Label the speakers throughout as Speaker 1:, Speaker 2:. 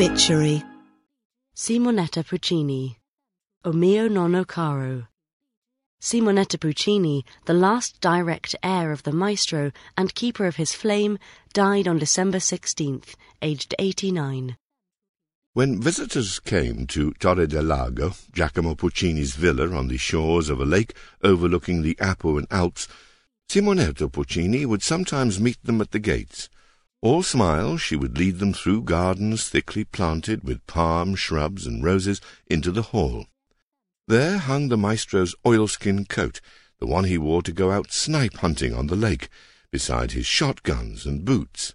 Speaker 1: Obituary
Speaker 2: Simonetta Puccini, O mio nonno caro. Simonetta Puccini, the last direct heir of the maestro and keeper of his flame, died on December 16th, aged 89.
Speaker 3: When visitors came to Torre del Lago, Giacomo Puccini's villa on the shores of a lake overlooking the Apuan Alps, Simonetta Puccini would sometimes meet them at the gates. All smiles, she would lead them through gardens thickly planted with palm, shrubs, and roses into the hall. There hung the maestro's oilskin coat, the one he wore to go out snipe hunting on the lake, beside his shotguns and boots.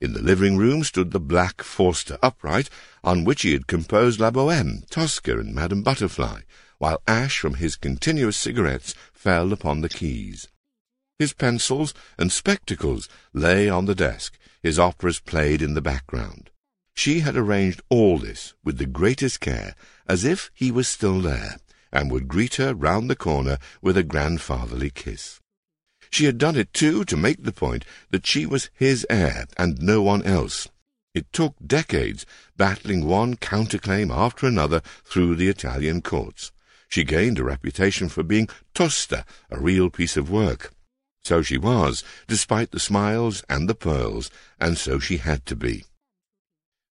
Speaker 3: In the living room stood the black Forster upright, on which he had composed La Boheme, Tosca, and Madame Butterfly, while ash from his continuous cigarettes fell upon the keys. His pencils and spectacles lay on the desk, his operas played in the background. She had arranged all this with the greatest care, as if he was still there, and would greet her round the corner with a grandfatherly kiss. She had done it, too, to make the point that she was his heir and no one else. It took decades, battling one counterclaim after another through the Italian courts. She gained a reputation for being tosta, a real piece of work. So she was, despite the smiles and the pearls, and so she had to be.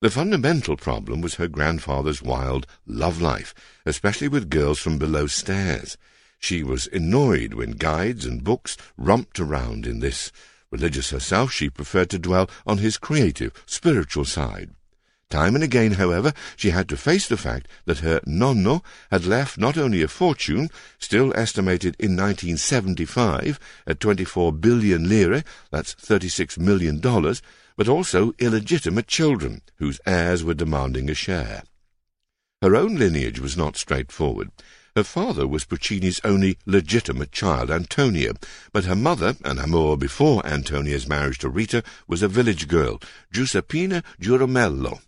Speaker 3: The fundamental problem was her grandfather's wild love life, especially with girls from below stairs. She was annoyed when guides and books romped around in this. Religious herself, she preferred to dwell on his creative, spiritual side. Time and again, however, she had to face the fact that her nonno had left not only a fortune, still estimated in 1975 at 24 billion lire, that's $36 million, but also illegitimate children, whose heirs were demanding a share. Her own lineage was not straightforward. Her father was Puccini's only legitimate child, Antonio, but her mother, an amour before Antonio's marriage to Rita, was a village girl, Giuseppina Giurumello.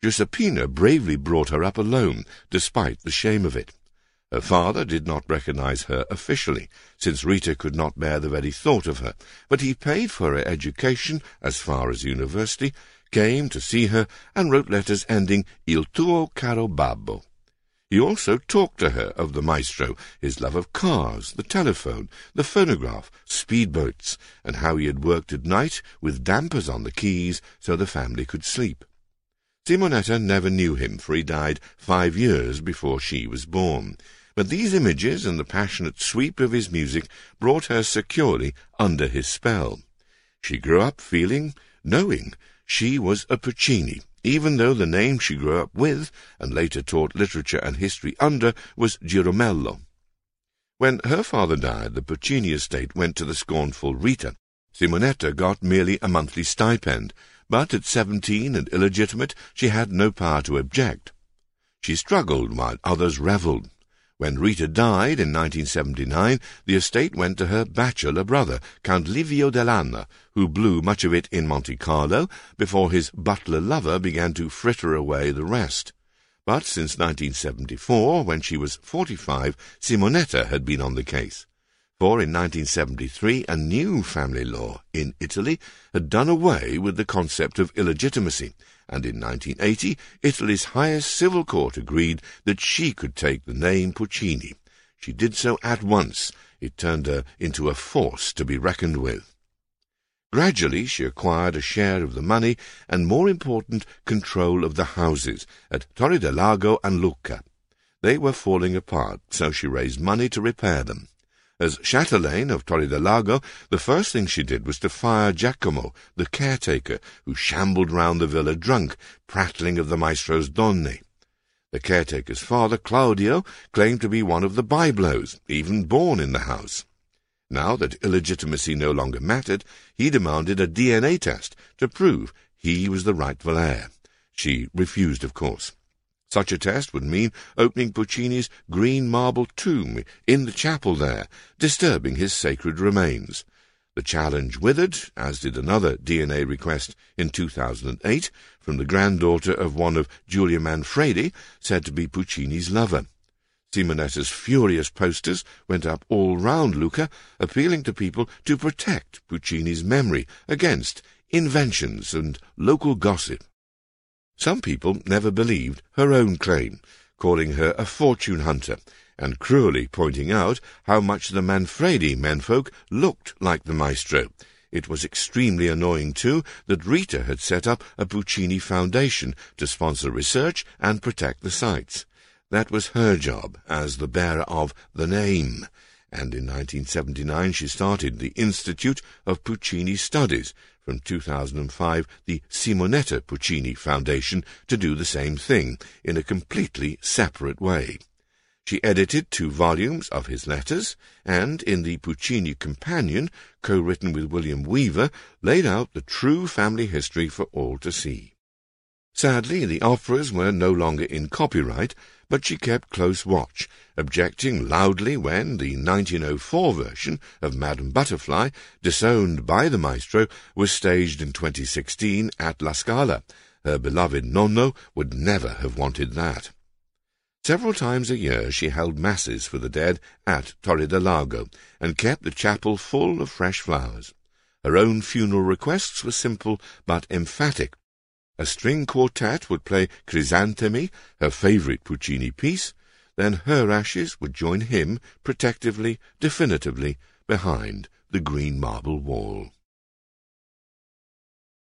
Speaker 3: Giuseppina bravely brought her up alone, despite the shame of it. Her father did not recognize her officially, since Rita could not bear the very thought of her, but he paid for her education as far as university, came to see her, and wrote letters ending Il tuo caro babbo. He also talked to her of the maestro, his love of cars, the telephone, the phonograph, speedboats, and how he had worked at night with dampers on the keys so the family could sleep. Simonetta never knew him, for he died five years before she was born. But these images and the passionate sweep of his music brought her securely under his spell. She grew up feeling, knowing, she was a Puccini, even though the name she grew up with, and later taught literature and history under, was Giurumello. When her father died, the Puccini estate went to the scornful Rita. Simonetta got merely a monthly stipend, but at seventeen and illegitimate, she had no power to object. She struggled while others revelled. When Rita died in 1979, the estate went to her bachelor brother, Count Livio Dell'Anna, who blew much of it in Monte Carlo before his butler lover began to fritter away the rest. But since 1974, when she was 45, Simonetta had been on the case. For in 1973, a new family law in Italy had done away with the concept of illegitimacy, and in 1980 Italy's highest civil court agreed that she could take the name Puccini. She did so at once. It turned her into a force to be reckoned with. Gradually she acquired a share of the money and, more important, control of the houses at Torre del Lago and Lucca. They were falling apart, so she raised money to repair them. As chatelaine of Torre del Lago, the first thing she did was to fire Giacomo, the caretaker, who shambled round the villa drunk, prattling of the maestro's donne. The caretaker's father, Claudio, claimed to be one of the by-blows, even born in the house. Now that illegitimacy no longer mattered, he demanded a DNA test to prove he was the rightful heir. She refused, of course. Such a test would mean opening Puccini's green marble tomb in the chapel there, disturbing his sacred remains. The challenge withered, as did another DNA request in 2008 from the granddaughter of one of Giulia Manfredi, said to be Puccini's lover. Simonetta's furious posters went up all round Lucca, appealing to people to protect Puccini's memory against inventions and local gossip. Some people never believed her own claim, calling her a fortune hunter, and cruelly pointing out how much the Manfredi menfolk looked like the maestro. It was extremely annoying, too, that Rita had set up a Puccini Foundation to sponsor research and protect the sites. That was her job as the bearer of the name, and in 1979 she started the Institute of Puccini Studies, from 2005 the Simonetta Puccini Foundation to do the same thing, in a completely separate way. She edited two volumes of his letters, and in the Puccini Companion, co-written with William Weaver, laid out the true family history for all to see. Sadly, the operas were no longer in copyright, but she kept close watch, objecting loudly when the 1904 version of Madame Butterfly, disowned by the maestro, was staged in 2016 at La Scala. Her beloved Nonno would never have wanted that. Several times a year she held masses for the dead at Torre del Lago, and kept the chapel full of fresh flowers. Her own funeral requests were simple but emphatic, a string quartet would play Crisantemi, her favourite Puccini piece, then her ashes would join him protectively, definitively, behind the green marble wall.